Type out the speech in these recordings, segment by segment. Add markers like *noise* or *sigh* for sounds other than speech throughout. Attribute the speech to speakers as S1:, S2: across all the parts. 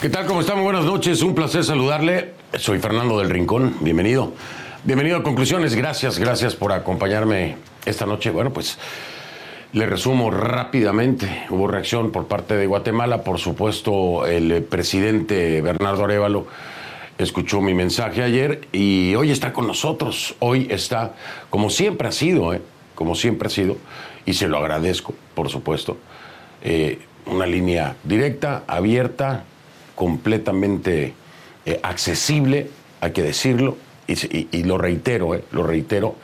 S1: ¿Qué tal? ¿Cómo estamos? Buenas noches. Un placer saludarle. Soy Fernando del Rincón. Bienvenido. Bienvenido a Conclusiones. Gracias, gracias por acompañarme esta noche. Bueno, pues le resumo rápidamente. Hubo reacción por parte de Guatemala. Por supuesto, el presidente Bernardo Arevalo escuchó mi mensaje ayer y hoy está con nosotros. Hoy está, como siempre ha sido, ¿eh? como siempre ha sido, y se lo agradezco, por supuesto. Eh, una línea directa, abierta, completamente eh, accesible, hay que decirlo, y, lo reitero, eh, lo reitero,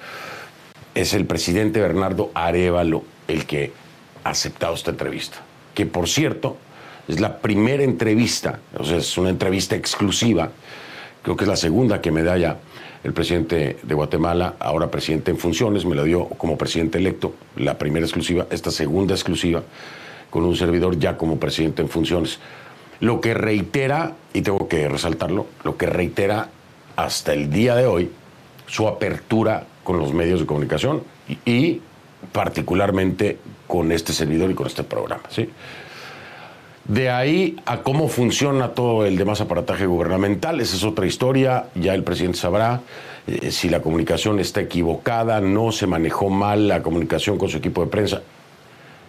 S1: es el presidente Bernardo Arevalo el que ha aceptado esta entrevista. Que por cierto, es la primera entrevista, o sea, es una entrevista exclusiva, creo que es la segunda que me da ya el presidente de Guatemala, ahora presidente en funciones, me la dio como presidente electo, la primera exclusiva, esta segunda exclusiva, con un servidor ya como presidente en funciones. Lo que reitera, y tengo que resaltarlo, lo que reitera hasta el día de hoy su apertura con los medios de comunicación y, particularmente con este servidor y con este programa. ¿sí? De ahí a cómo funciona todo el demás aparataje gubernamental, esa es otra historia, ya el presidente sabrá eh, si la comunicación está equivocada, no se manejó mal la comunicación con su equipo de prensa.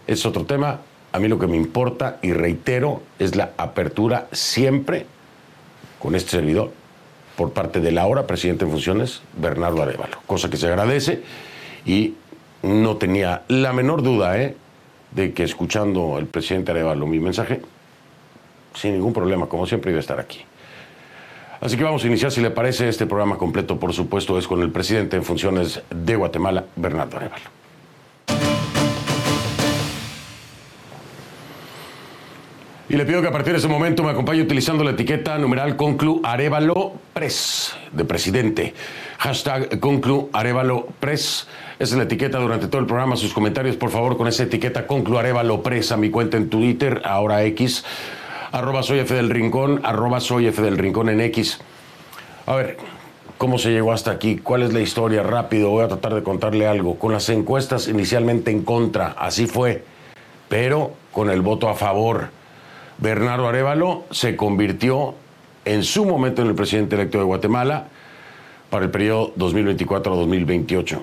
S1: Es otro tema, a mí lo que me importa, y reitero, es la apertura siempre con este servidor por parte del ahora presidente en funciones, Bernardo Arevalo, cosa que se agradece y no tenía la menor duda ¿eh? de que escuchando el presidente Arevalo mi mensaje, sin ningún problema, como siempre iba a estar aquí. Así que vamos a iniciar, si le parece, este programa completo, por supuesto, es con el presidente en funciones de Guatemala, Bernardo Arevalo. Y le pido que a partir de ese momento me acompañe utilizando la etiqueta numeral Conclu Arevalo Press de presidente. Hashtag Conclu Arevalo Press. Esa es la etiqueta durante todo el programa. Sus comentarios, por favor, con esa etiqueta Conclu Arevalo Press a mi cuenta en Twitter, ahora X. Arroba soy F del Rincón, soy F del Rincón en X. A ver, ¿cómo se llegó hasta aquí? ¿Cuál es la historia? Rápido, voy a tratar de contarle algo. Con las encuestas inicialmente en contra, así fue. Pero con el voto a favor Bernardo Arevalo se convirtió en su momento en el presidente electo de Guatemala para el periodo 2024-2028,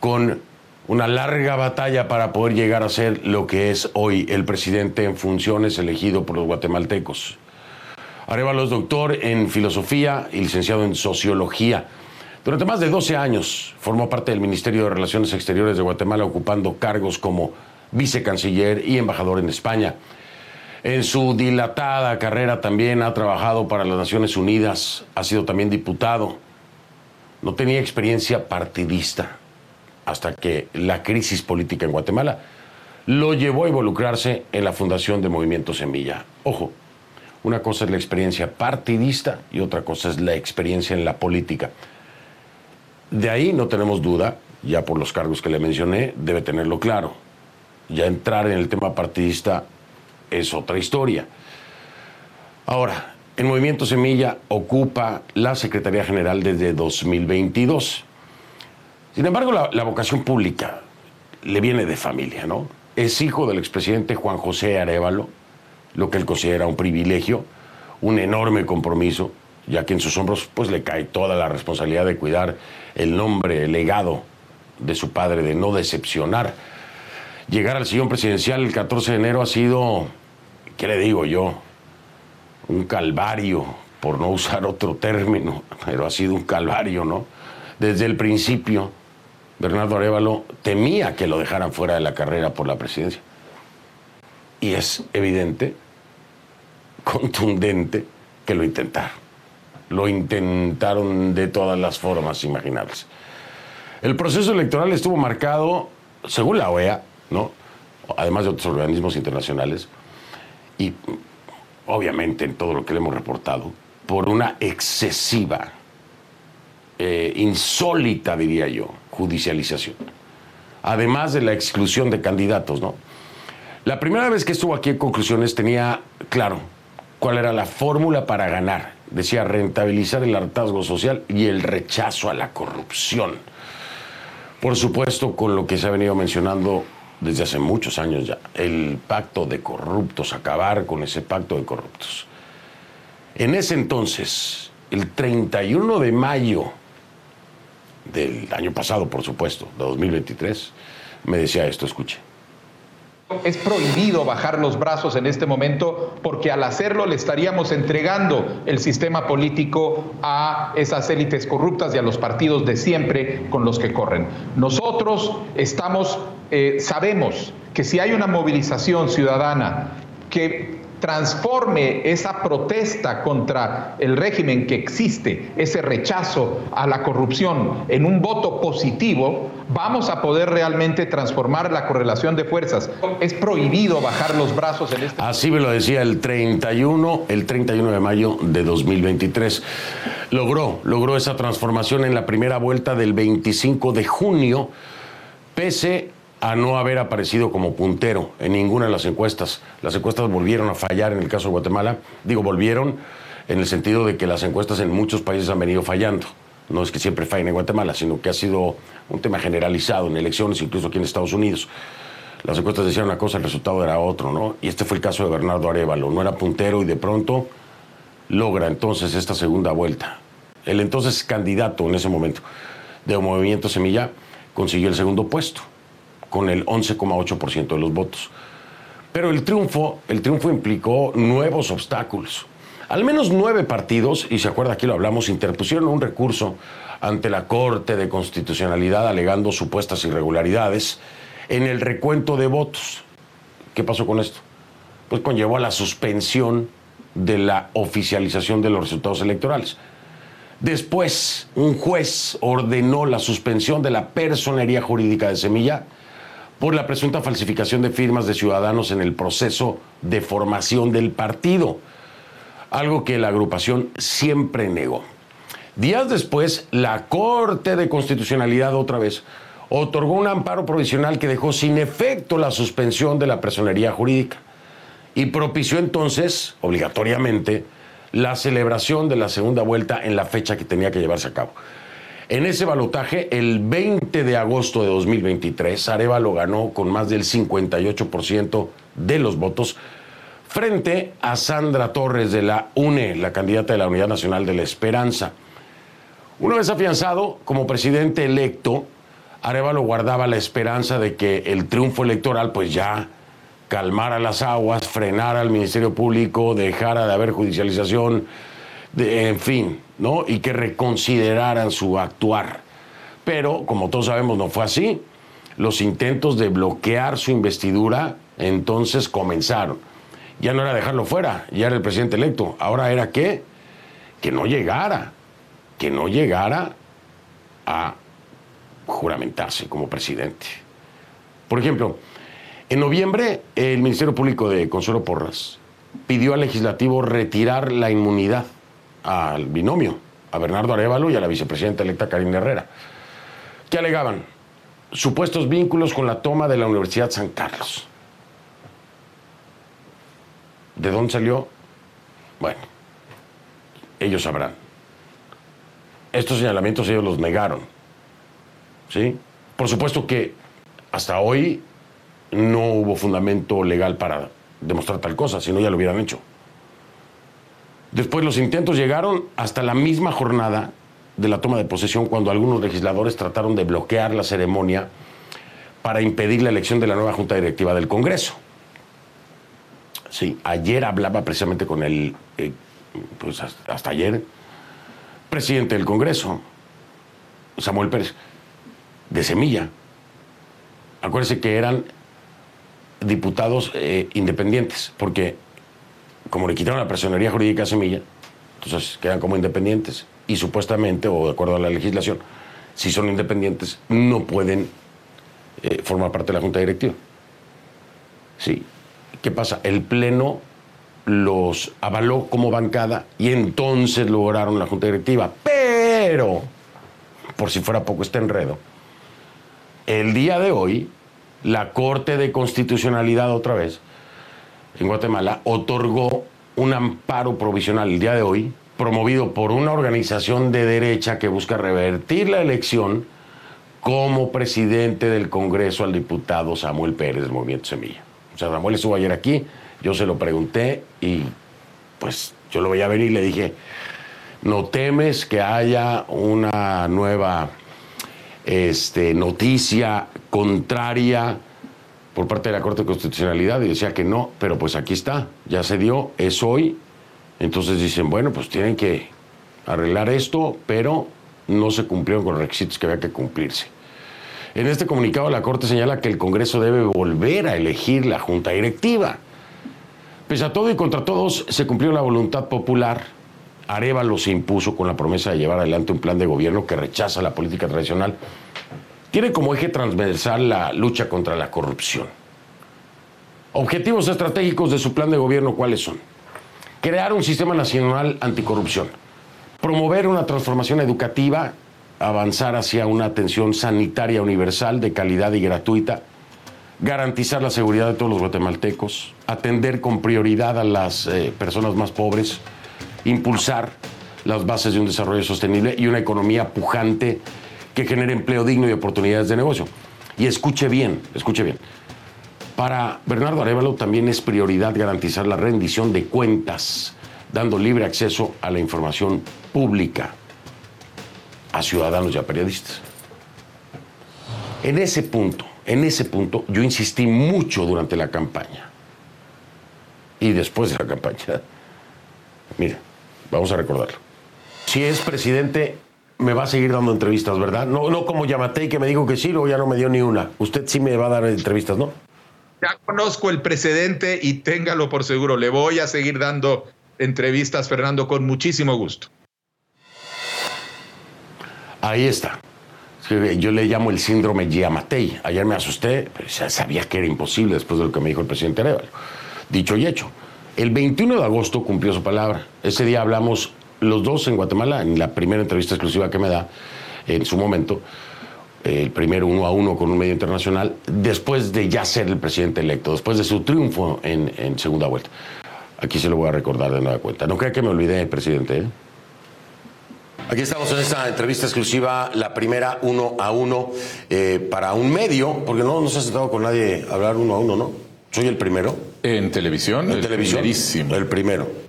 S1: con una larga batalla para poder llegar a ser lo que es hoy el presidente en funciones elegido por los guatemaltecos. Arevalo es doctor en filosofía y licenciado en sociología. Durante más de 12 años formó parte del Ministerio de Relaciones Exteriores de Guatemala, ocupando cargos como vicecanciller y embajador en España. En su dilatada carrera también ha trabajado para las Naciones Unidas, ha sido también diputado. No tenía experiencia partidista hasta que la crisis política en Guatemala lo llevó a involucrarse en la fundación de Movimiento Semilla. Ojo, una cosa es la experiencia partidista y otra cosa es la experiencia en la política. De ahí no tenemos duda, ya por los cargos que le mencioné, debe tenerlo claro. Ya entrar en el tema partidista es otra historia. Ahora, el Movimiento Semilla ocupa la Secretaría General desde 2022. Sin embargo, la, vocación pública le viene de familia, ¿no? Es hijo del expresidente Juan José Arevalo, lo que él considera un privilegio, un enorme compromiso, ya que en sus hombros pues le cae toda la responsabilidad de cuidar el nombre, el legado de su padre, de no decepcionar llegar al sillón presidencial el 14 de enero ha sido, ¿qué le digo yo? Un calvario, por no usar otro término, pero ha sido un calvario, ¿no? Desde el principio, Bernardo Arevalo temía que lo dejaran fuera de la carrera por la presidencia. Y es evidente, contundente, que lo intentaron. Lo intentaron de todas las formas imaginables. El proceso electoral estuvo marcado, según la OEA, además de otros organismos internacionales, y obviamente en todo lo que le hemos reportado, por una excesiva, eh, insólita, diría yo, judicialización. Además de la exclusión de candidatos, ¿no? La primera vez que estuvo aquí en conclusiones tenía claro cuál era la fórmula para ganar. Decía rentabilizar el hartazgo social y el rechazo a la corrupción. Por supuesto, con lo que se ha venido mencionando desde hace muchos años ya, el pacto de corruptos, acabar con ese pacto de corruptos. En ese entonces, el 31 de mayo del año pasado, por supuesto, de 2023, me decía esto, escuche.
S2: Es prohibido bajar los brazos en este momento porque al hacerlo le estaríamos entregando el sistema político a esas élites corruptas y a los partidos de siempre con los que corren. Nosotros estamos, eh, sabemos que si hay una movilización ciudadana que transforme esa protesta contra el régimen que existe, ese rechazo a la corrupción en un voto positivo, vamos a poder realmente transformar la correlación de fuerzas. Es prohibido bajar los brazos en este
S1: Así me lo decía el 31, el 31 de mayo de 2023. Logró, logró esa transformación en la primera vuelta del 25 de junio, pese a no haber aparecido como puntero en ninguna de las encuestas. Las encuestas volvieron a fallar en el caso de Guatemala. Digo, volvieron en el sentido de que las encuestas en muchos países han venido fallando. No es que siempre fallen en Guatemala, sino que ha sido un tema generalizado en elecciones, incluso aquí en Estados Unidos. Las encuestas decían una cosa, el resultado era otro, ¿no? Y este fue el caso de Bernardo Arevalo. No era puntero y de pronto logra entonces esta segunda vuelta. El entonces candidato en ese momento de Movimiento Semilla consiguió el segundo puesto con el 11,8% de los votos. Pero el triunfo, el triunfo implicó nuevos obstáculos. Al menos nueve partidos, y se acuerda aquí lo hablamos, interpusieron un recurso ante la Corte de Constitucionalidad alegando supuestas irregularidades en el recuento de votos. ¿Qué pasó con esto? Pues conllevó a la suspensión de la oficialización de los resultados electorales. Después, un juez ordenó la suspensión de la personería jurídica de Semilla por la presunta falsificación de firmas de ciudadanos en el proceso de formación del partido, algo que la agrupación siempre negó. Días después, la Corte de Constitucionalidad otra vez otorgó un amparo provisional que dejó sin efecto la suspensión de la personería jurídica y propició entonces, obligatoriamente, la celebración de la segunda vuelta en la fecha que tenía que llevarse a cabo. En ese balotaje, el 20 de agosto de 2023, Arevalo ganó con más del 58% de los votos frente a Sandra Torres de la UNE, la candidata de la Unidad Nacional de la Esperanza. Una vez afianzado como presidente electo, Arevalo guardaba la esperanza de que el triunfo electoral pues ya calmara las aguas, frenara al Ministerio Público, dejara de haber judicialización, en fin, ¿no? Y que reconsideraran su actuar. Pero, como todos sabemos, no fue así. Los intentos de bloquear su investidura entonces comenzaron. Ya no era dejarlo fuera, ya era el presidente electo. Ahora era que, que no llegara, que no llegara a juramentarse como presidente. Por ejemplo, en noviembre el Ministerio Público de Consuelo Porras pidió al legislativo retirar la inmunidad al binomio, a Bernardo Arevalo y a la vicepresidenta electa Karina Herrera, que alegaban supuestos vínculos con la toma de la Universidad San Carlos. ¿De dónde salió? Bueno, ellos sabrán. Estos señalamientos ellos los negaron. ¿Sí? Por supuesto que hasta hoy no hubo fundamento legal para demostrar tal cosa, si no ya lo hubieran hecho. Después los intentos llegaron hasta la misma jornada de la toma de posesión cuando algunos legisladores trataron de bloquear la ceremonia para impedir la elección de la nueva Junta Directiva del Congreso. Sí, ayer hablaba precisamente con el, eh, pues hasta ayer, presidente del Congreso, Samuel Pérez, de Semilla. Acuérdense que eran diputados eh, independientes, porque como le quitaron la personería jurídica a Semilla, Entonces quedan como independientes y supuestamente, o de acuerdo a la legislación, si son independientes, no pueden eh, formar parte de la Junta Directiva. Sí. ¿Qué pasa? El Pleno los avaló como bancada y entonces lograron la Junta Directiva. Pero, por si fuera poco este enredo, el día de hoy, la Corte de Constitucionalidad otra vez en Guatemala otorgó un amparo provisional el día de hoy, promovido por una organización de derecha que busca revertir la elección como presidente del Congreso al diputado Samuel Pérez del Movimiento Semilla. O sea, Samuel estuvo ayer aquí, yo se lo pregunté y pues yo lo veía venir y le dije, ¿no temes que haya una nueva este, noticia contraria por parte de la Corte de Constitucionalidad y decía que no, pero pues aquí está, ya se dio, es hoy. Entonces dicen, bueno, pues tienen que arreglar esto, pero no se cumplieron con los requisitos que había que cumplirse. En este comunicado la Corte señala que el Congreso debe volver a elegir la Junta Directiva. Pese a todo y contra todos, se cumplió la voluntad popular. Arevalo se impuso con la promesa de llevar adelante un plan de gobierno que rechaza la política tradicional tiene como eje transversal la lucha contra la corrupción. Objetivos estratégicos de su plan de gobierno, ¿cuáles son? Crear un sistema nacional anticorrupción, promover una transformación educativa, avanzar hacia una atención sanitaria universal de calidad y gratuita, garantizar la seguridad de todos los guatemaltecos, atender con prioridad a las eh, personas más pobres, impulsar las bases de un desarrollo sostenible y una economía pujante que genere empleo digno y oportunidades de negocio. Y escuche bien, escuche bien. Para Bernardo Arevalo también es prioridad garantizar la rendición de cuentas, dando libre acceso a la información pública a ciudadanos y a periodistas. En ese punto, en ese punto, yo insistí mucho durante la campaña y después de la campaña. *laughs* Mira, vamos a recordarlo. Si es presidente, me va a seguir dando entrevistas, ¿verdad? No, no como Yamatei que me dijo que sí, luego ya no me dio ni una. Usted sí me va a dar entrevistas, ¿no?
S2: Ya conozco el precedente y téngalo por seguro. Le voy a seguir dando entrevistas, Fernando, con muchísimo gusto.
S1: Ahí está. Yo le llamo el síndrome Yamatei. Ayer me asusté, pero ya sabía que era imposible después de lo que me dijo el presidente Arevalo. Dicho y hecho. El 21 de agosto cumplió su palabra. Ese día hablamos los dos en Guatemala, en la primera entrevista exclusiva que me da en su momento, el primero uno a uno con un medio internacional, después de ya ser el presidente electo, después de su triunfo en, segunda vuelta. Aquí se lo voy a recordar de nueva cuenta. No crea que me olvidé, presidente. ¿eh? Aquí estamos en esta entrevista exclusiva, la primera uno a uno eh, para un medio, porque no nos ha sentado con nadie a hablar uno a uno, ¿no? Soy el primero.
S3: En televisión.
S1: En televisión. El primero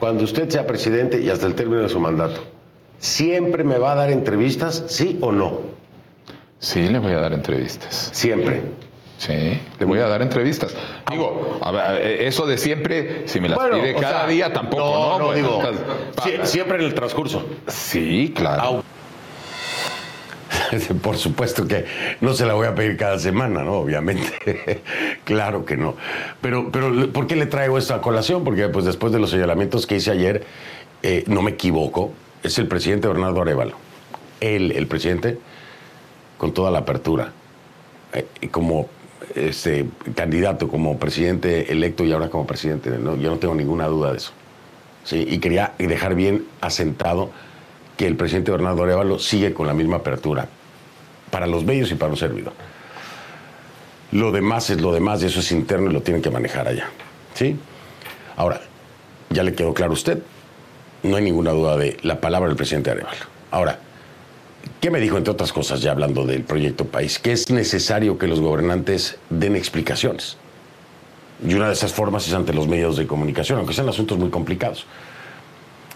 S1: cuando usted sea presidente y hasta el término de su mandato, ¿siempre me va a dar entrevistas, sí o no?
S3: Sí, le voy a dar entrevistas.
S1: Siempre.
S3: Sí, le voy a dar entrevistas. Digo, eso de siempre, si me las pide cada día, tampoco, ¿no?
S1: No, no, digo, siempre en el transcurso.
S3: Sí, claro. *laughs*
S1: Por supuesto que no se la voy a pedir cada semana, ¿no? Obviamente. *laughs* claro que no. Pero, pero, ¿por qué le traigo esta colación? Porque pues, después de los señalamientos que hice ayer, eh, no me equivoco, es el presidente Bernardo Arevalo. Él, el presidente, con toda la apertura, eh, como este, candidato, como presidente electo y ahora como presidente, ¿no? yo no tengo ninguna duda de eso. ¿sí? Y quería dejar bien asentado que el presidente Bernardo Arevalo sigue con la misma apertura para los medios y para un servidor. Lo demás es lo demás y eso es interno y lo tienen que manejar allá. ¿Sí? Ahora, ya le quedó claro a usted, no hay ninguna duda de la palabra del presidente Arevalo. Ahora, ¿qué me dijo, entre otras cosas, ya hablando del proyecto país? Que es necesario que los gobernantes den explicaciones. Y una de esas formas es ante los medios de comunicación, aunque sean asuntos muy complicados.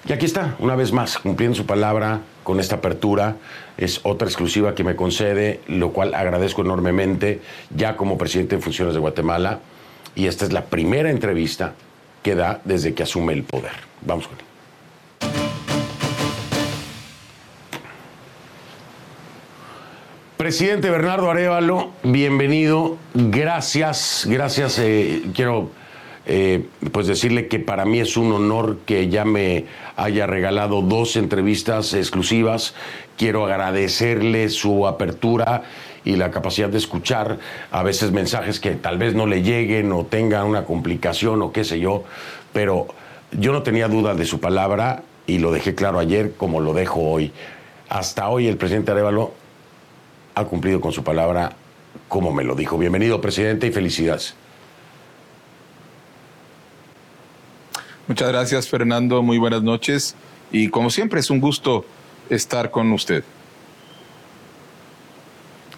S1: Y aquí está, una vez más, cumpliendo su palabra con esta apertura. Es otra exclusiva que me concede, lo cual agradezco enormemente ya como presidente en funciones de Guatemala. Y esta es la primera entrevista que da desde que asume el poder. Vamos con él. Presidente Bernardo Arevalo, bienvenido. Gracias, gracias. Eh, quiero eh, pues decirle que para mí es un honor que ya me haya regalado dos entrevistas exclusivas. Quiero agradecerle su apertura y la capacidad de escuchar a veces mensajes que tal vez no le lleguen o tengan una complicación o qué sé yo, pero yo no tenía duda de su palabra y lo dejé claro ayer como lo dejo hoy. Hasta hoy el presidente Arevalo ha cumplido con su palabra como me lo dijo. Bienvenido, presidente, y felicidades.
S4: Muchas gracias, Fernando. Muy buenas noches. Y como siempre, es un gusto estar con usted.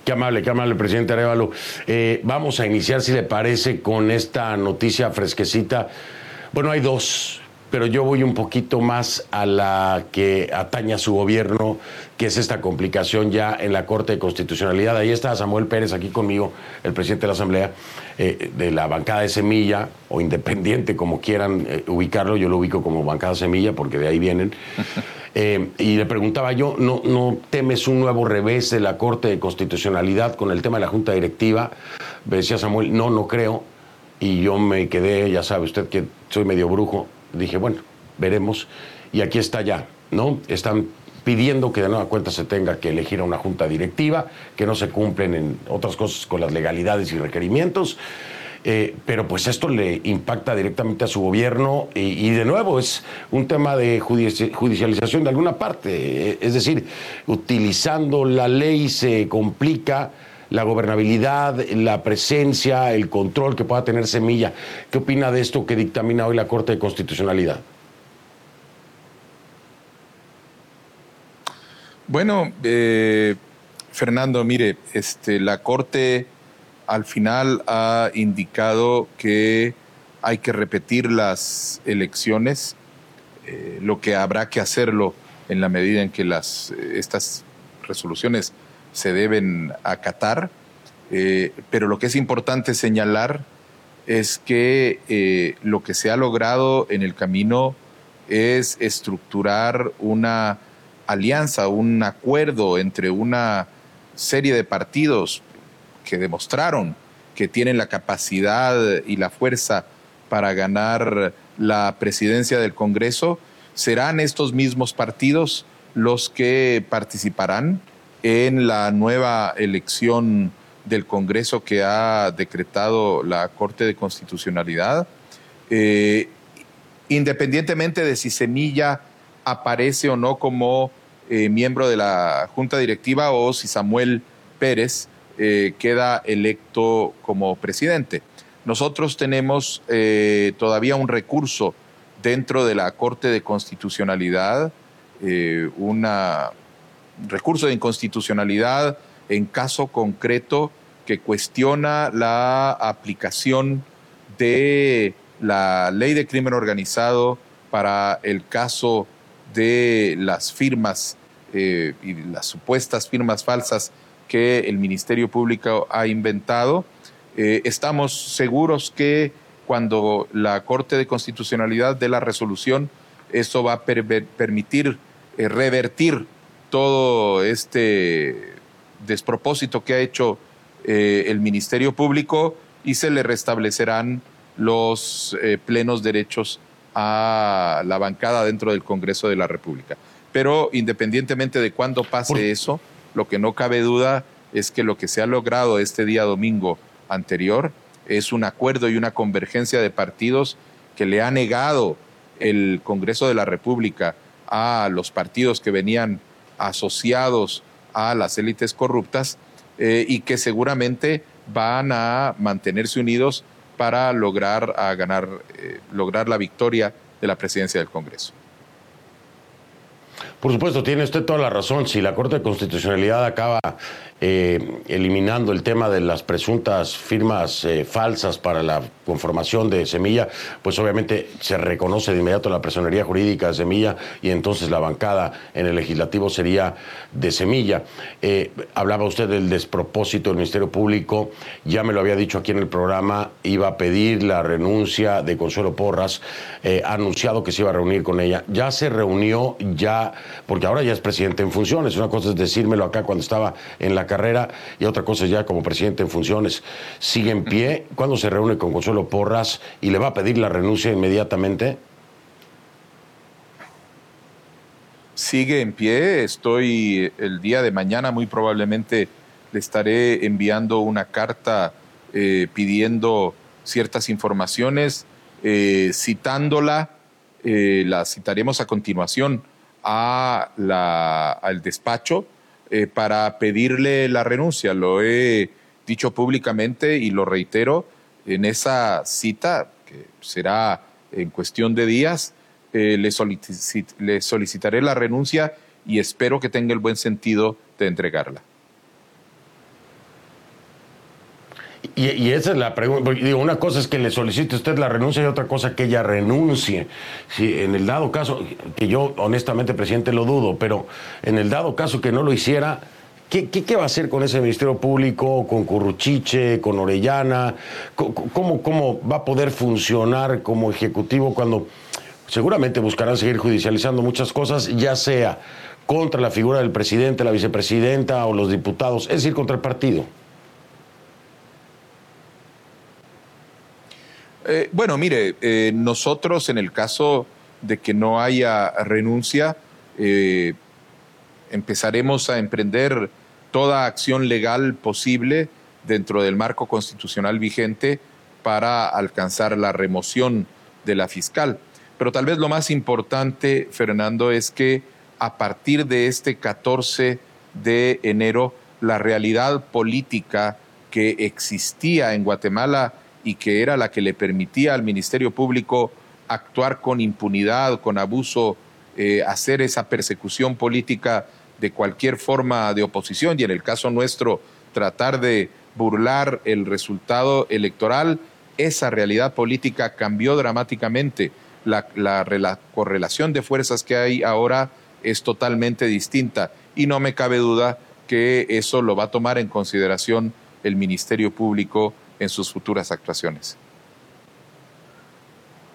S1: Qué amable, qué amable, presidente Arevalo. Eh, vamos a iniciar, si le parece, con esta noticia fresquecita. Bueno, hay dos pero yo voy un poquito más a la que atañe a su gobierno, que es esta complicación ya en la Corte de Constitucionalidad. Ahí está Samuel Pérez aquí conmigo, el presidente de la Asamblea, eh, de la bancada de Semilla, o independiente, como quieran eh, ubicarlo, yo lo ubico como bancada Semilla, porque de ahí vienen. *laughs* Eh, y le preguntaba yo, ¿no, ¿no temes un nuevo revés de la Corte de Constitucionalidad con el tema de la Junta Directiva? Me decía Samuel, no, no creo. Y yo me quedé, ya sabe usted que soy medio brujo, dije, bueno, veremos. Y aquí está ya, ¿no? Están pidiendo que de nueva cuenta se tenga que elegir a una junta directiva, que no se cumplen en otras cosas con las legalidades y requerimientos. Eh, pero pues esto le impacta directamente a su gobierno y, de nuevo es un tema de judicialización de alguna parte. Es decir, utilizando la ley se complica la gobernabilidad, la presencia, el control que pueda tener Semilla. ¿Qué opina de esto que dictamina hoy la Corte de Constitucionalidad?
S4: Bueno, eh, Fernando, mire, este, la Corte al final ha indicado que hay que repetir las elecciones, eh, lo que habrá que hacerlo en la medida en que las, estas resoluciones se deben acatar, eh, pero lo que es importante señalar es que eh, lo que se ha logrado en el camino es estructurar una alianza, un acuerdo entre una serie de partidos que demostraron que tienen la capacidad y la fuerza para ganar la presidencia del Congreso, serán estos mismos partidos los que participarán en la nueva elección del Congreso que ha decretado la Corte de Constitucionalidad. Eh, independientemente de si Semilla aparece o no como eh, miembro de la Junta Directiva o si Samuel Pérez eh, queda electo como presidente. Nosotros tenemos todavía un recurso dentro de la Corte de Constitucionalidad, una, recurso de inconstitucionalidad en caso concreto que cuestiona la aplicación de la ley de crimen organizado para el caso de las firmas eh, y las supuestas firmas falsas que el Ministerio Público ha inventado. Eh, estamos seguros que cuando la Corte de Constitucionalidad dé la resolución, eso va a permitir eh, revertir todo este despropósito que ha hecho eh, el Ministerio Público y se le restablecerán los eh, plenos derechos a la bancada dentro del Congreso de la República. Pero independientemente de cuándo pase eso, lo que no cabe duda es que lo que se ha logrado este día domingo anterior es un acuerdo y una convergencia de partidos que le ha negado el Congreso de la República a los partidos que venían asociados a las élites corruptas eh, y que seguramente van a mantenerse unidos para lograr, a ganar, eh, lograr la victoria de la presidencia del Congreso.
S1: Por supuesto, tiene usted toda la razón. Si la Corte de Constitucionalidad acaba eh, eliminando el tema de las presuntas firmas eh, falsas para la conformación de Semilla, pues obviamente se reconoce de inmediato la personería jurídica de Semilla y entonces la bancada en el legislativo sería de Semilla. Eh, hablaba usted del despropósito del Ministerio Público, ya me lo había dicho aquí en el programa, iba a pedir la renuncia de Consuelo Porras, ha anunciado que se iba a reunir con ella, ya se reunió, ya porque ahora ya es presidente en funciones. Una cosa es decírmelo acá cuando estaba en la carrera y otra cosa ya como presidente en funciones. Sigue en pie. ¿Cuándo se reúne con Consuelo Porras y le va a pedir la renuncia inmediatamente?
S4: Sigue en pie. Estoy el día de mañana muy probablemente le estaré enviando una carta eh, pidiendo ciertas informaciones, eh, citándola, eh, la citaremos a continuación a la, al despacho para pedirle la renuncia. Lo he dicho públicamente y lo reitero en esa cita, que será en cuestión de días, le, le solicitaré la renuncia y espero que tenga el buen sentido de entregarla.
S1: Y, esa es la pregunta. Digo, una cosa es que le solicite usted la renuncia y otra cosa que ella renuncie. Si en el dado caso, que yo honestamente, presidente, lo dudo, pero en el dado caso que no lo hiciera, ¿qué, qué, va a hacer con ese Ministerio Público, con Curruchiche, con Orellana? ¿Cómo, ¿Cómo va a poder funcionar como ejecutivo cuando seguramente buscarán seguir judicializando muchas cosas, ya sea contra la figura del presidente, la vicepresidenta o los diputados, es decir, contra el partido?
S4: Eh, bueno, mire, eh, nosotros en el caso de que no haya renuncia, eh, empezaremos a emprender toda acción legal posible dentro del marco constitucional vigente para alcanzar la remoción de la fiscal. Pero tal vez lo más importante, Fernando, es que a partir de este 14 de enero, la realidad política que existía en Guatemala y que era la que le permitía al Ministerio Público actuar con impunidad, con abuso, eh, hacer esa persecución política de cualquier forma de oposición y en el caso nuestro tratar de burlar el resultado electoral, esa realidad política cambió dramáticamente. La, la, correlación de fuerzas que hay ahora es totalmente distinta y no me cabe duda que eso lo va a tomar en consideración el Ministerio Público en sus futuras actuaciones.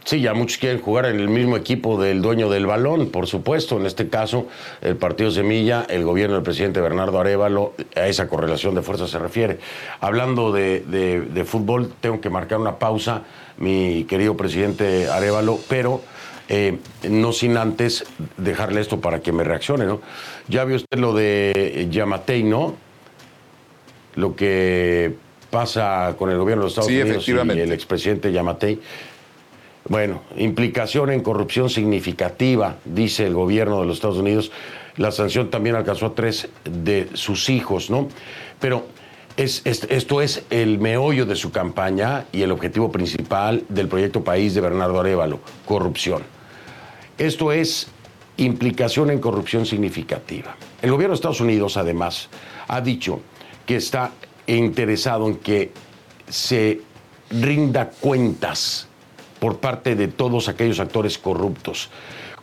S1: Sí, ya muchos quieren jugar en el mismo equipo del dueño del balón, por supuesto. En este caso, el partido Semilla, el gobierno del presidente Bernardo Arevalo, a esa correlación de fuerzas se refiere. Hablando de, fútbol, tengo que marcar una pausa, mi querido presidente Arevalo, pero eh, no sin antes dejarle esto para que me reaccione, ¿no? Ya vio usted lo de Yamatei, ¿no? Lo que pasa con el gobierno de Estados Unidos y el expresidente Yamatei. Bueno, implicación en corrupción significativa, dice el gobierno de los Estados Unidos. La sanción también alcanzó a tres de sus hijos, ¿no? Pero es, esto es el meollo de su campaña y el objetivo principal del proyecto País de Bernardo Arevalo, corrupción. Esto es implicación en corrupción significativa. El gobierno de Estados Unidos, además, ha dicho que está interesado en que se rinda cuentas por parte de todos aquellos actores corruptos.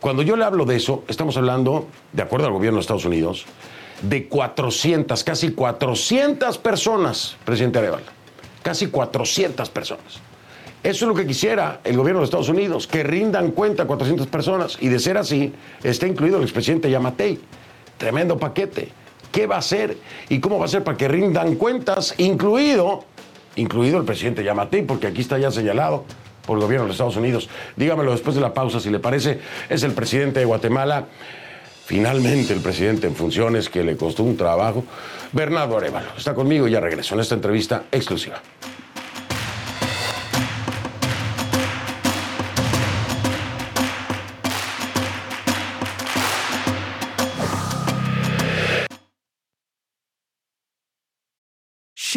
S1: Cuando yo le hablo de eso, estamos hablando, de acuerdo al gobierno de Estados Unidos, de 400, casi 400 personas, presidente Arevalo. Casi 400 personas. Eso es lo que quisiera el gobierno de Estados Unidos, que rindan cuenta a 400 personas. Y de ser así, está incluido el expresidente Yamatei. Tremendo paquete qué va a hacer y cómo va a ser para que rindan cuentas, incluido, incluido el presidente Yamatei, porque aquí está ya señalado por el gobierno de los Estados Unidos. Dígamelo después de la pausa, si le parece, es el presidente de Guatemala. Finalmente el presidente en funciones que le costó un trabajo, Bernardo Arevalo. Está conmigo y ya regreso en esta entrevista exclusiva.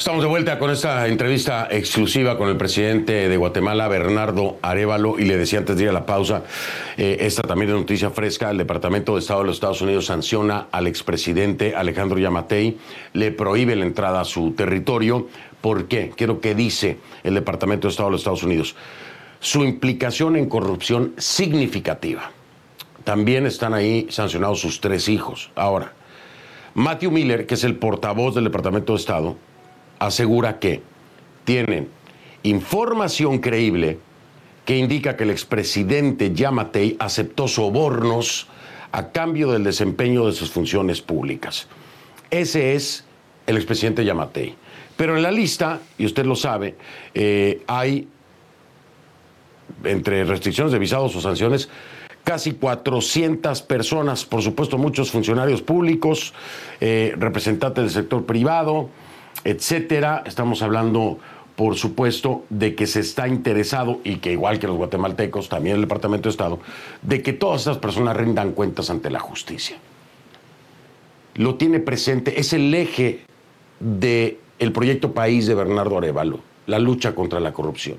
S1: Estamos de vuelta con esta entrevista exclusiva con el presidente de Guatemala, Bernardo Arevalo, y le decía antes de ir a la pausa, eh, esta también es noticia fresca, el Departamento de Estado de los Estados Unidos sanciona al expresidente Alejandro Yamatei, le prohíbe la entrada a su territorio. ¿Por qué? Quiero que dice el Departamento de Estado de los Estados Unidos. Su implicación en corrupción significativa. También están ahí sancionados sus tres hijos. Ahora, Matthew Miller, que es el portavoz del Departamento de Estado, asegura que tienen información creíble que indica que el expresidente Yamatei aceptó sobornos a cambio del desempeño de sus funciones públicas. Ese es el expresidente Yamatei. Pero en la lista, y usted lo sabe, eh, hay, entre restricciones de visados o sanciones, casi 400 personas, por supuesto muchos funcionarios públicos, eh, representantes del sector privado, etcétera. Estamos hablando, por supuesto, de que se está interesado, y que igual que los guatemaltecos, también el Departamento de Estado, de que todas esas personas rindan cuentas ante la justicia. Lo tiene presente, es el eje del el proyecto País de Bernardo Arevalo, la lucha contra la corrupción.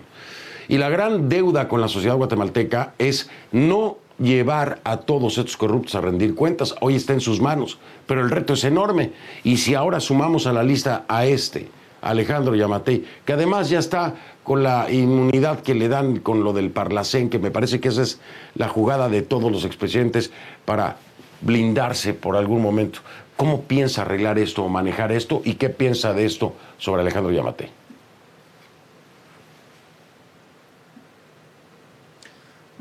S1: Y la gran deuda con la sociedad guatemalteca es no llevar a todos estos corruptos a rendir cuentas. Hoy está en sus manos, pero el reto es enorme. Y si ahora sumamos a la lista a este, Alejandro Yamatei, que además ya está con la inmunidad que le dan con lo del Parlacén, que me parece que esa es la jugada de todos los expresidentes para blindarse por algún momento. ¿Cómo piensa arreglar esto o manejar esto? ¿Y qué piensa de esto sobre Alejandro Yamatei?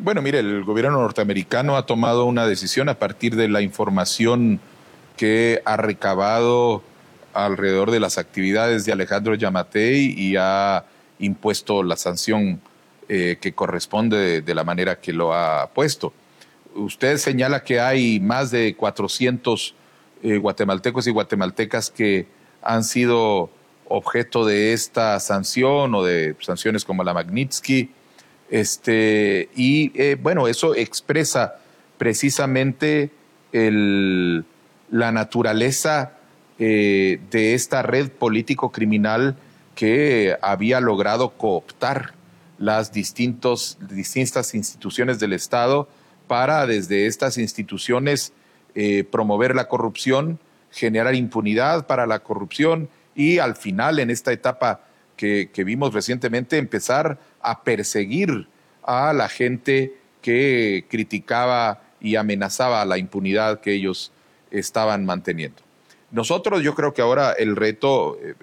S4: Bueno, mire, el gobierno norteamericano ha tomado una decisión a partir de la información que ha recabado alrededor de las actividades de Alejandro Yamatei y ha impuesto la sanción eh, que corresponde de, la manera que lo ha puesto. Usted señala que hay más de 400 eh, guatemaltecos y guatemaltecas que han sido objeto de esta sanción o de sanciones como la Magnitsky. Este, y eh, bueno, eso expresa precisamente la naturaleza eh, de esta red político-criminal que había logrado cooptar las distintos, distintas instituciones del Estado para desde estas instituciones eh, promover la corrupción, generar impunidad para la corrupción y al final en esta etapa que, vimos recientemente empezar a perseguir a la gente que criticaba y amenazaba la impunidad que ellos estaban manteniendo. Nosotros yo creo que ahora el reto, eh,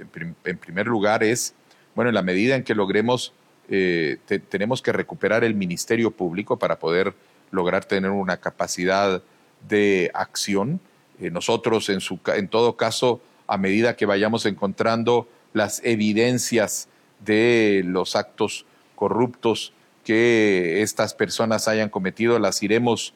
S4: en primer lugar, es, bueno, en la medida en que logremos, eh, tenemos que recuperar el Ministerio Público para poder lograr tener una capacidad de acción. Eh, nosotros, en, su, en todo caso, a medida que vayamos encontrando las evidencias de los actos corruptos que estas personas hayan cometido, las iremos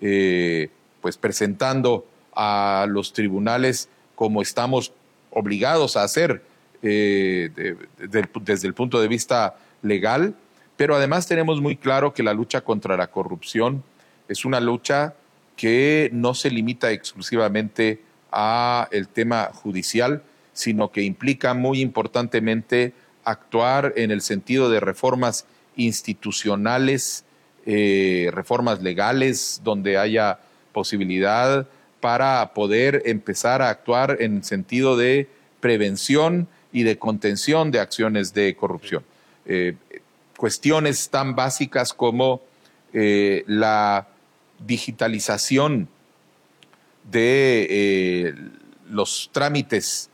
S4: eh, pues presentando a los tribunales como estamos obligados a hacer eh, desde el punto de vista legal, pero además tenemos muy claro que la lucha contra la corrupción es una lucha que no se limita exclusivamente a el tema judicial, sino que implica muy importantemente actuar en el sentido de reformas institucionales, eh, reformas legales, donde haya posibilidad para poder empezar a actuar en sentido de prevención y de contención de acciones de corrupción. Eh, cuestiones tan básicas como eh, la digitalización de los trámites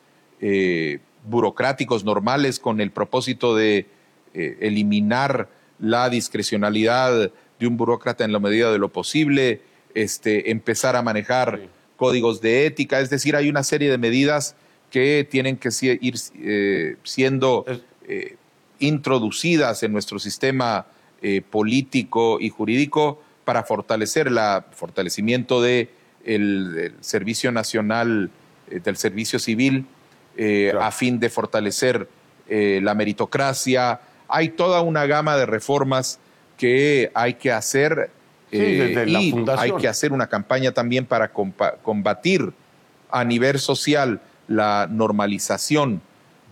S4: burocráticos normales con el propósito de eh, eliminar la discrecionalidad de un burócrata en la medida de lo posible, este, empezar a manejar códigos de ética, es decir, hay una serie de medidas que tienen que ir eh, siendo eh, introducidas en nuestro sistema político y jurídico para fortalecer el fortalecimiento del de Servicio Nacional, del Servicio Civil, a fin de fortalecer la meritocracia, hay toda una gama de reformas que hay que hacer eh, y hay que hacer una campaña también para combatir a nivel social la normalización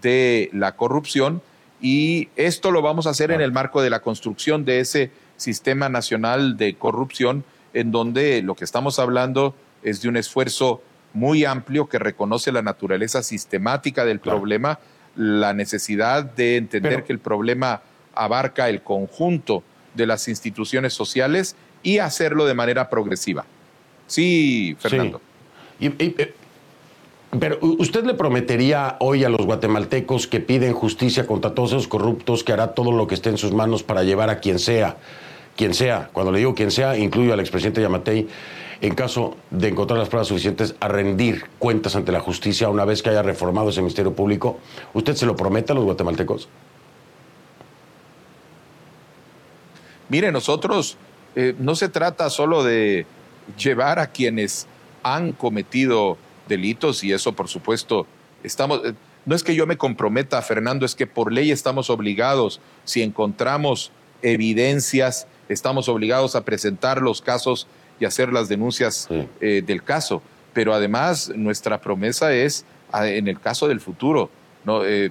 S4: de la corrupción. Y esto lo vamos a hacer en el marco de la construcción de ese sistema nacional de corrupción en donde lo que estamos hablando es de un esfuerzo muy amplio que reconoce la naturaleza sistemática del problema, la necesidad de entender que el problema abarca el conjunto de las instituciones sociales y hacerlo de manera progresiva. Sí, Fernando.
S1: Eh, pero usted le prometería hoy a los guatemaltecos que piden justicia contra todos esos corruptos que hará todo lo que esté en sus manos para llevar a quien sea, quien sea, cuando le digo quien sea, incluyo al expresidente Yamatei, en caso de encontrar las pruebas suficientes, a rendir cuentas ante la justicia una vez que haya reformado ese Ministerio Público. ¿Usted se lo promete a los guatemaltecos?
S4: Mire, nosotros eh, no se trata solo de llevar a quienes han cometido delitos y eso, por supuesto, estamos... Eh, no es que yo me comprometa, Fernando, es que por ley estamos obligados, si encontramos evidencias, estamos obligados a presentar los casos y hacer las denuncias eh, del caso. Pero además nuestra promesa es en el caso del futuro. ¿no? Eh,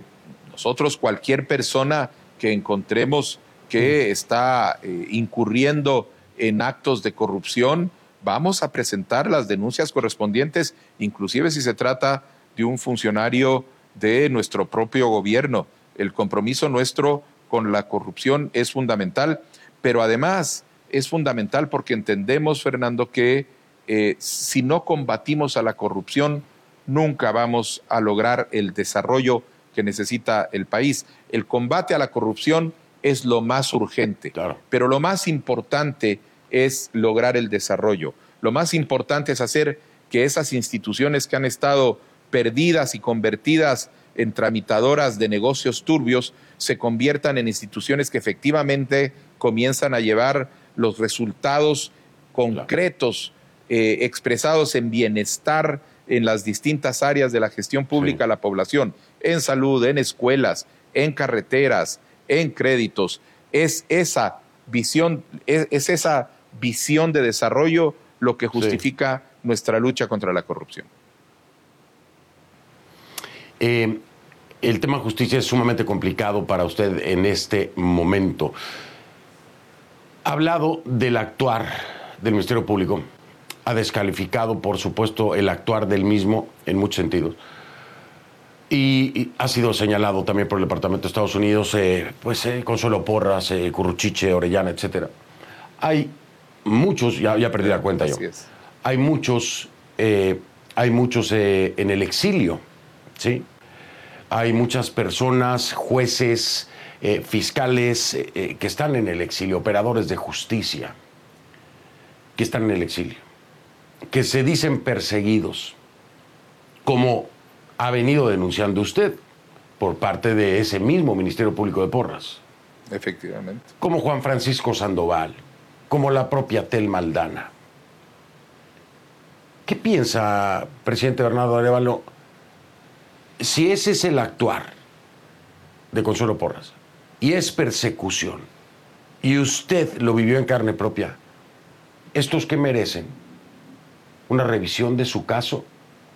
S4: nosotros, cualquier persona que encontremos que está eh, incurriendo en actos de corrupción, vamos a presentar las denuncias correspondientes, inclusive si se trata de un funcionario de nuestro propio gobierno. El compromiso nuestro con la corrupción es fundamental, pero además es fundamental porque entendemos, Fernando, que eh, si no combatimos a la corrupción, nunca vamos a lograr el desarrollo que necesita el país. El combate a la corrupción es lo más urgente, pero lo más importante es lograr el desarrollo. Lo más importante es hacer que esas instituciones que han estado perdidas y convertidas en tramitadoras de negocios turbios se conviertan en instituciones que efectivamente comienzan a llevar los resultados concretos eh, expresados en bienestar en las distintas áreas de la gestión pública a la población, en salud, en escuelas, en carreteras, en créditos. Es esa visión, es, esa visión de desarrollo lo que justifica nuestra lucha contra la corrupción.
S1: Eh, el tema justicia es sumamente complicado para usted en este momento hablado del actuar del Ministerio Público, ha descalificado, por supuesto, el actuar del mismo en muchos sentidos. Y, ha sido señalado también por el Departamento de Estados Unidos, eh, pues eh, Consuelo Porras, eh, Curruchiche, Orellana, etc. Hay muchos, ya, ya perdí la cuenta yo, hay muchos, hay muchos en el exilio, ¿sí? Hay muchas personas, jueces, eh, fiscales eh, eh, que están en el exilio, operadores de justicia que están en el exilio, que se dicen perseguidos, como ha venido denunciando usted por parte de ese mismo Ministerio Público de Porras.
S4: Efectivamente.
S1: Como Juan Francisco Sandoval, como la propia Tel Maldana. ¿Qué piensa, presidente Bernardo Arevalo, si ese es el actuar de Consuelo Porras? Y es persecución, y usted lo vivió en carne propia, ¿estos qué merecen? ¿Una revisión de su caso?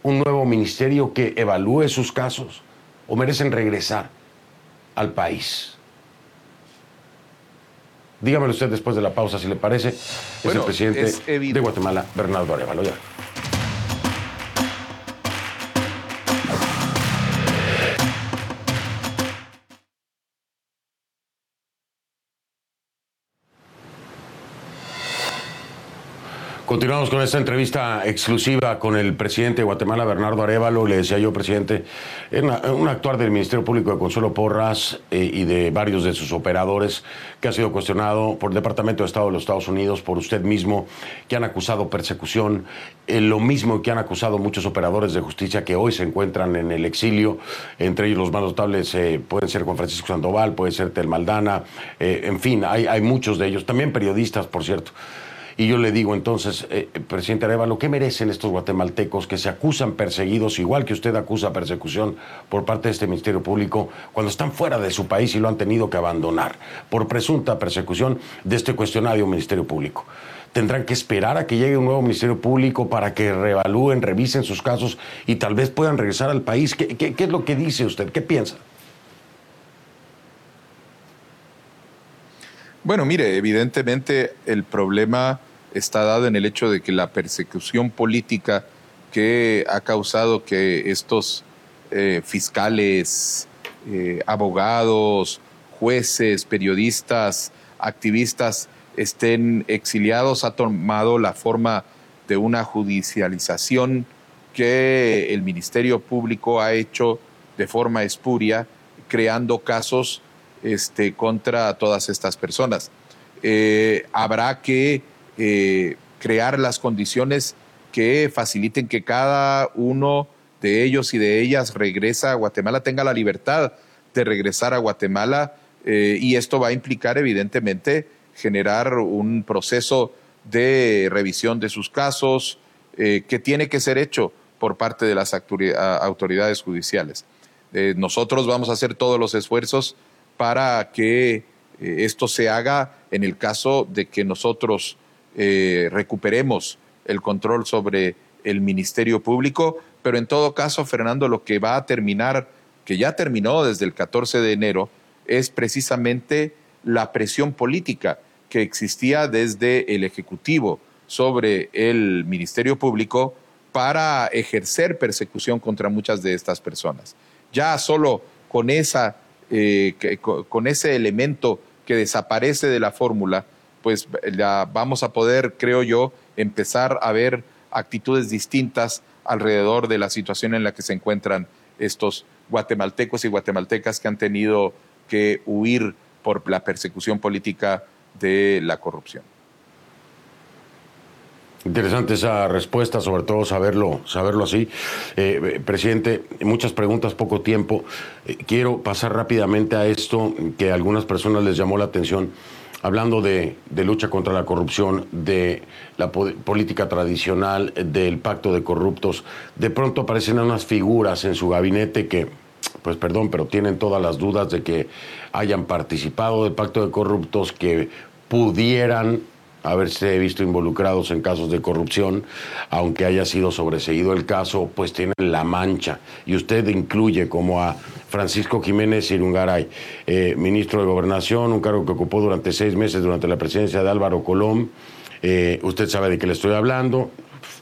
S1: ¿Un nuevo ministerio que evalúe sus casos? ¿O merecen regresar al país? Dígamelo usted después de la pausa, si le parece. es el presidente de Guatemala, Bernardo Arevalo. Continuamos con esta entrevista exclusiva con el presidente de Guatemala, Bernardo Arevalo. Le decía yo, presidente, un actuar del Ministerio Público de Consuelo Porras eh, y de varios de sus operadores que ha sido cuestionado por el Departamento de Estado de los Estados Unidos, por usted mismo, que han acusado persecución, eh, lo mismo que han acusado muchos operadores de justicia que hoy se encuentran en el exilio, entre ellos los más notables eh, pueden ser Juan Francisco Sandoval, puede ser Tel Maldana, en fin, hay, hay muchos de ellos, también periodistas, por cierto. Y yo le digo entonces, eh, presidente Arevalo, ¿qué merecen estos guatemaltecos que se acusan perseguidos, igual que usted acusa persecución por parte de este Ministerio Público, cuando están fuera de su país y lo han tenido que abandonar por presunta persecución de este cuestionario Ministerio Público? tendrán que esperar a que llegue un nuevo Ministerio Público para que reevalúen, revisen sus casos y tal vez puedan regresar al país. ¿Qué, qué es lo que dice usted? ¿Qué piensa?
S4: Bueno, mire, evidentemente el problema está dado en el hecho de que la persecución política que ha causado que estos eh, fiscales, eh, abogados, jueces, periodistas, activistas estén exiliados ha tomado la forma de una judicialización que el Ministerio Público ha hecho de forma espuria, creando casos este, contra todas estas personas. Eh, habrá que eh, crear las condiciones que faciliten que cada uno de ellos y de ellas regresa a Guatemala, tenga la libertad de regresar a Guatemala eh, y esto va a implicar evidentemente generar un proceso de revisión de sus casos que tiene que ser hecho por parte de las autoridades judiciales. nosotros vamos a hacer todos los esfuerzos para que eh, esto se haga en el caso de que nosotros eh, recuperemos el control sobre el Ministerio Público, pero en todo caso, Fernando, lo que va a terminar, que ya terminó desde el 14 de enero, es precisamente la presión política que existía desde el Ejecutivo sobre el Ministerio Público para ejercer persecución contra muchas de estas personas. Ya solo con esa eh, con ese elemento que desaparece de la fórmula, pues vamos a poder, creo yo, empezar a ver actitudes distintas alrededor de la situación en la que se encuentran estos guatemaltecos y guatemaltecas que han tenido que huir por la persecución política de la corrupción.
S1: Interesante esa respuesta, sobre todo saberlo, saberlo así. Eh, presidente, muchas preguntas, poco tiempo. Eh, quiero pasar rápidamente a esto que a algunas personas les llamó la atención, hablando de, lucha contra la corrupción, de la política tradicional, del pacto de corruptos. De pronto aparecen unas figuras en su gabinete que, pues perdón, pero tienen todas las dudas de que hayan participado del pacto de corruptos, que pudieran haberse visto involucrados en casos de corrupción, aunque haya sido sobreseído el caso, pues tienen la mancha. Y usted incluye como a Francisco Jiménez Irungaray, eh, ministro de Gobernación, un cargo que ocupó durante seis meses durante la presidencia de Álvaro Colón. Eh, usted sabe de qué le estoy hablando,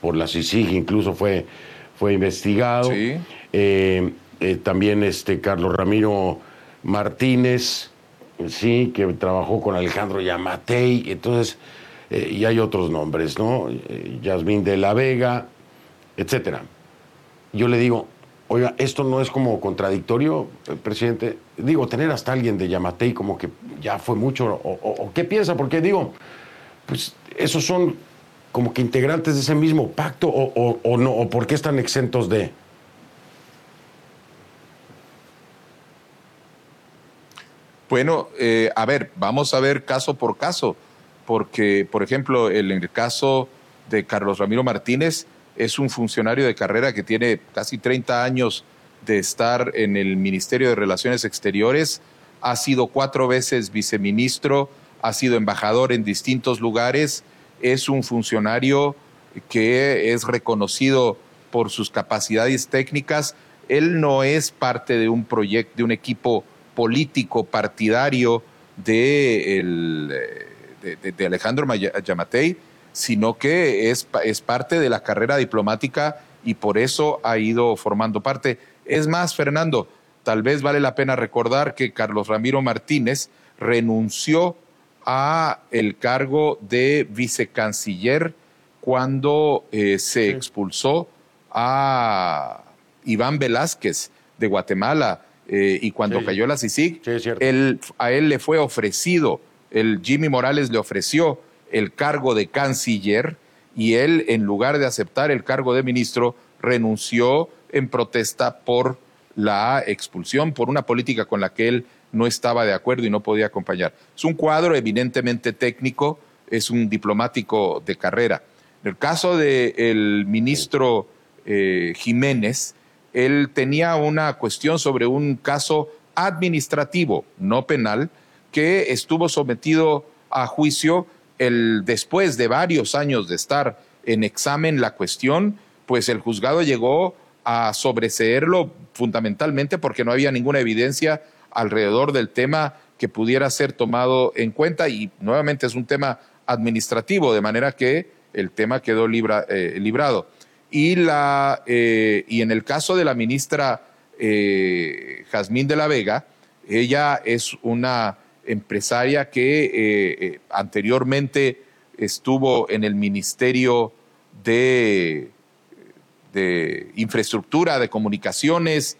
S1: por la CICIG incluso fue, fue investigado. Eh, también este Carlos Ramiro Martínez, sí, que trabajó con Alejandro Yamatei. Entonces, eh, y hay otros nombres, ¿no? Eh, Yasmín de la Vega, etcétera. Yo le digo, oiga, esto no es como contradictorio, eh, presidente. Digo, tener hasta alguien de Yamatei como que ya fue mucho, o, qué piensa, porque digo, pues esos son como que integrantes de ese mismo pacto, o, no, o por qué están exentos de.
S4: Bueno, a ver, vamos a ver caso por caso porque, por ejemplo, en el caso de Carlos Ramiro Martínez, es un funcionario de carrera que tiene casi 30 años de estar en el Ministerio de Relaciones Exteriores, ha sido cuatro veces viceministro, ha sido embajador en distintos lugares, es un funcionario que es reconocido por sus capacidades técnicas. Él no es parte de un proyecto, de un equipo político partidario de el, de, Alejandro Yamatei, sino que es, es parte de la carrera diplomática y por eso ha ido formando parte. Es más, Fernando, tal vez vale la pena recordar que Carlos Ramiro Martínez renunció a el cargo de vicecanciller cuando eh, se expulsó a Iván Velázquez de Guatemala eh, y cuando cayó la CICIG, a él le fue ofrecido el Jimmy Morales le ofreció el cargo de canciller y él, en lugar de aceptar el cargo de ministro, renunció en protesta por la expulsión, por una política con la que él no estaba de acuerdo y no podía acompañar. Es un cuadro evidentemente técnico, es un diplomático de carrera. En el caso del ministro eh, Jiménez, él tenía una cuestión sobre un caso administrativo, no penal, que estuvo sometido a juicio el, después de varios años de estar en examen la cuestión, pues el juzgado llegó a sobreseerlo fundamentalmente porque no había ninguna evidencia alrededor del tema que pudiera ser tomado en cuenta y nuevamente es un tema administrativo, de manera que el tema quedó eh, librado. Y, la, eh, y en el caso de la ministra eh, Jazmín de la Vega, ella es una empresaria que anteriormente estuvo en el Ministerio de, de Infraestructura, de Comunicaciones,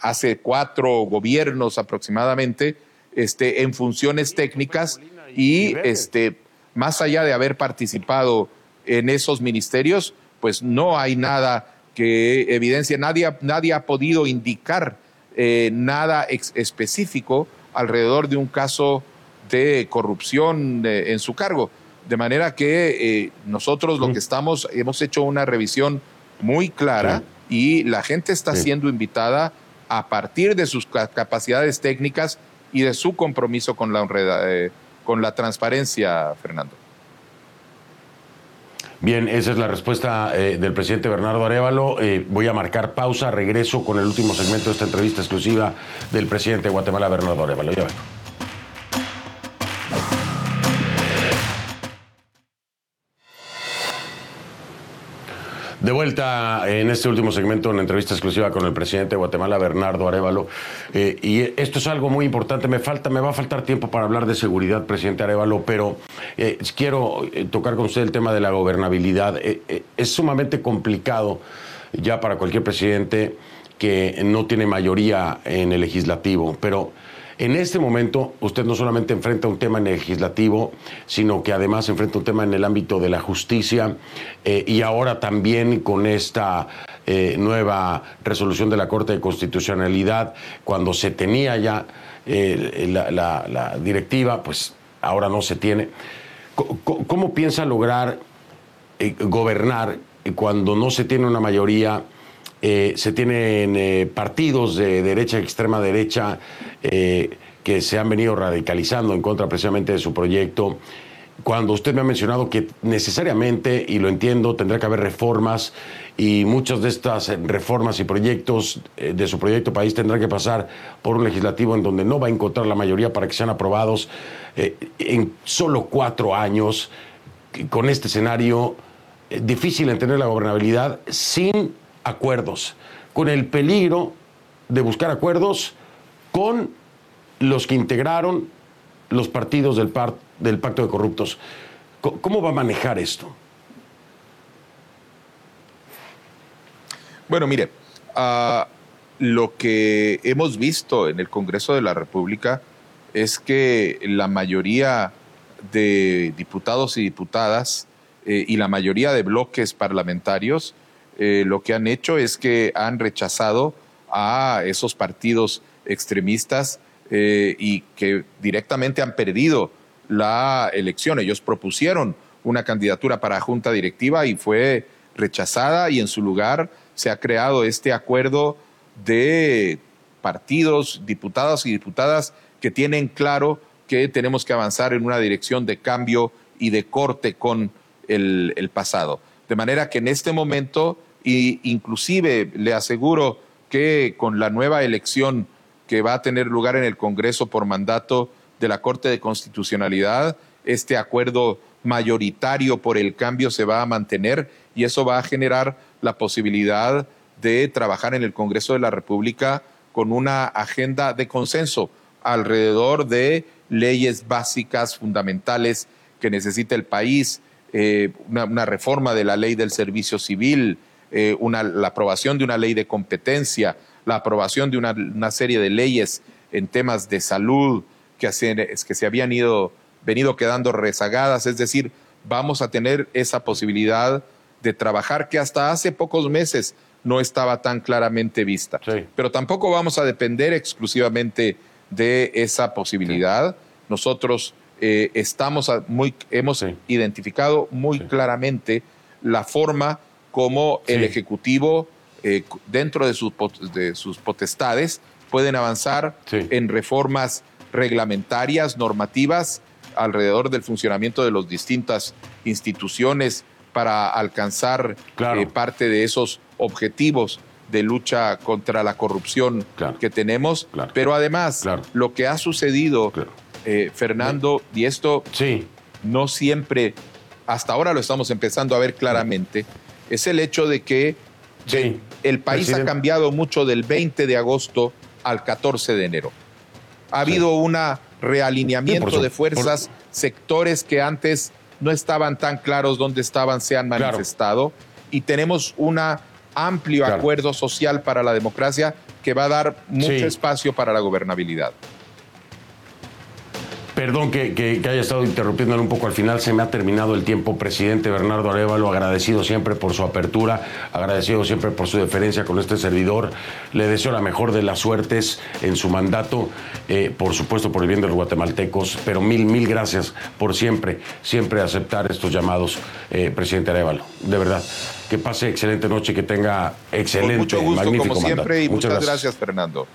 S4: hace cuatro gobiernos aproximadamente, este, en funciones técnicas y este, más allá de haber participado en esos ministerios, pues no hay nada que evidencie, nadie, nadie ha podido indicar eh, nada específico alrededor de un caso de corrupción en su cargo. De manera que eh, nosotros lo que estamos, hemos hecho una revisión muy clara y la gente está siendo invitada a partir de sus capacidades técnicas y de su compromiso con la, eh, con la transparencia, Fernando.
S1: Bien, esa es la respuesta eh, del presidente Bernardo Arevalo. Eh, voy a marcar pausa, regreso con el último segmento de esta entrevista exclusiva del presidente de Guatemala, Bernardo Arevalo. Ya. De vuelta en este último segmento, una entrevista exclusiva con el presidente de Guatemala, Bernardo Arevalo. Eh, y esto es algo muy importante. Me falta, me va a faltar tiempo para hablar de seguridad, presidente Arevalo, pero eh, quiero eh, tocar con usted el tema de la gobernabilidad. es sumamente complicado ya para cualquier presidente que no tiene mayoría en el legislativo, pero en este momento, usted no solamente enfrenta un tema legislativo, sino que además enfrenta un tema en el ámbito de la justicia eh, y ahora también con esta eh, nueva resolución de la Corte de Constitucionalidad, cuando se tenía ya eh, la, directiva, pues ahora no se tiene. ¿Cómo, piensa lograr gobernar cuando no se tiene una mayoría? Se tienen partidos de derecha, extrema derecha, eh, que se han venido radicalizando en contra precisamente de su proyecto. Cuando usted me ha mencionado que necesariamente, y lo entiendo, tendrá que haber reformas y muchas de estas reformas y proyectos eh, de su proyecto país tendrán que pasar por un legislativo en donde no va a encontrar la mayoría para que sean aprobados eh, en solo cuatro años, con este escenario difícil en tener la gobernabilidad sin acuerdos, con el peligro de buscar acuerdos con los que integraron los partidos del, Pacto de Corruptos. ¿Cómo va a manejar esto?
S4: Bueno, mire, ah, lo que hemos visto en el Congreso de la República es que la mayoría de diputados y diputadas eh, y la mayoría de bloques parlamentarios eh, lo que han hecho es que han rechazado a esos partidos extremistas eh, y que directamente han perdido la elección. Ellos propusieron una candidatura para junta directiva y fue rechazada y en su lugar se ha creado este acuerdo de partidos, diputados y diputadas que tienen claro que tenemos que avanzar en una dirección de cambio y de corte con el, el pasado. De manera que en este momento, y inclusive le aseguro que con la nueva elección que va a tener lugar en el Congreso por mandato de la Corte de Constitucionalidad. Este acuerdo mayoritario por el cambio se va a mantener y eso va a generar la posibilidad de trabajar en el Congreso de la República con una agenda de consenso alrededor de leyes básicas, fundamentales que necesita el país, eh, una, reforma de la ley del servicio civil, eh, la aprobación de una ley de competencia, la aprobación de una, serie de leyes en temas de salud que, que se habían ido, venido quedando rezagadas, es decir, vamos a tener esa posibilidad de trabajar que hasta hace pocos meses no estaba tan claramente vista. Pero tampoco vamos a depender exclusivamente de esa posibilidad. Nosotros eh, estamos muy, hemos identificado muy claramente la forma como el Ejecutivo eh, dentro de sus, de sus potestades, pueden avanzar en reformas reglamentarias, normativas, alrededor del funcionamiento de las distintas instituciones para alcanzar eh, parte de esos objetivos de lucha contra la corrupción que tenemos, pero además lo que ha sucedido, eh, Fernando, y esto
S1: sí.
S4: no siempre, hasta ahora lo estamos empezando a ver claramente, es el hecho de que el país ha cambiado mucho del 20 de agosto al 14 de enero. Ha habido un realineamiento de fuerzas, sectores que antes no estaban tan claros dónde estaban, se han manifestado y tenemos un amplio acuerdo social para la democracia que va a dar mucho espacio para la gobernabilidad.
S1: Perdón que, haya estado interrumpiéndole un poco al final, se me ha terminado el tiempo. Presidente Bernardo Arevalo, agradecido siempre por su apertura, agradecido siempre por su deferencia con este servidor. Le deseo la mejor de las suertes en su mandato, eh, por supuesto por el bien de los guatemaltecos, pero mil, mil gracias por siempre, siempre aceptar estos llamados, eh, presidente Arevalo. De verdad, que pase excelente noche, que tenga excelente,
S4: mucho gusto, magnífico como siempre, y muchas, gracias. Fernando.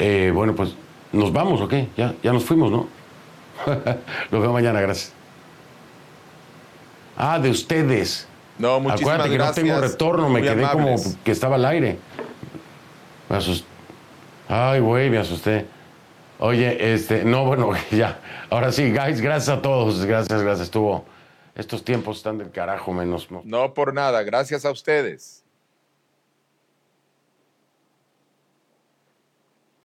S1: Eh, bueno, pues, ¿nos vamos o qué? Ya, ya nos fuimos, ¿no? *laughs* Lo veo mañana, gracias. Ah, de ustedes.
S4: No, muchísimas
S1: Acuérdate que no tengo retorno, me quedé como que estaba al aire. Me asusté. Ay, güey, me asusté. Oye, este, no, bueno, *laughs* ya. Ahora sí, guys, gracias a todos. Gracias, gracias. Estuvo. Estos tiempos están del carajo, menos.
S4: no por nada, gracias a ustedes.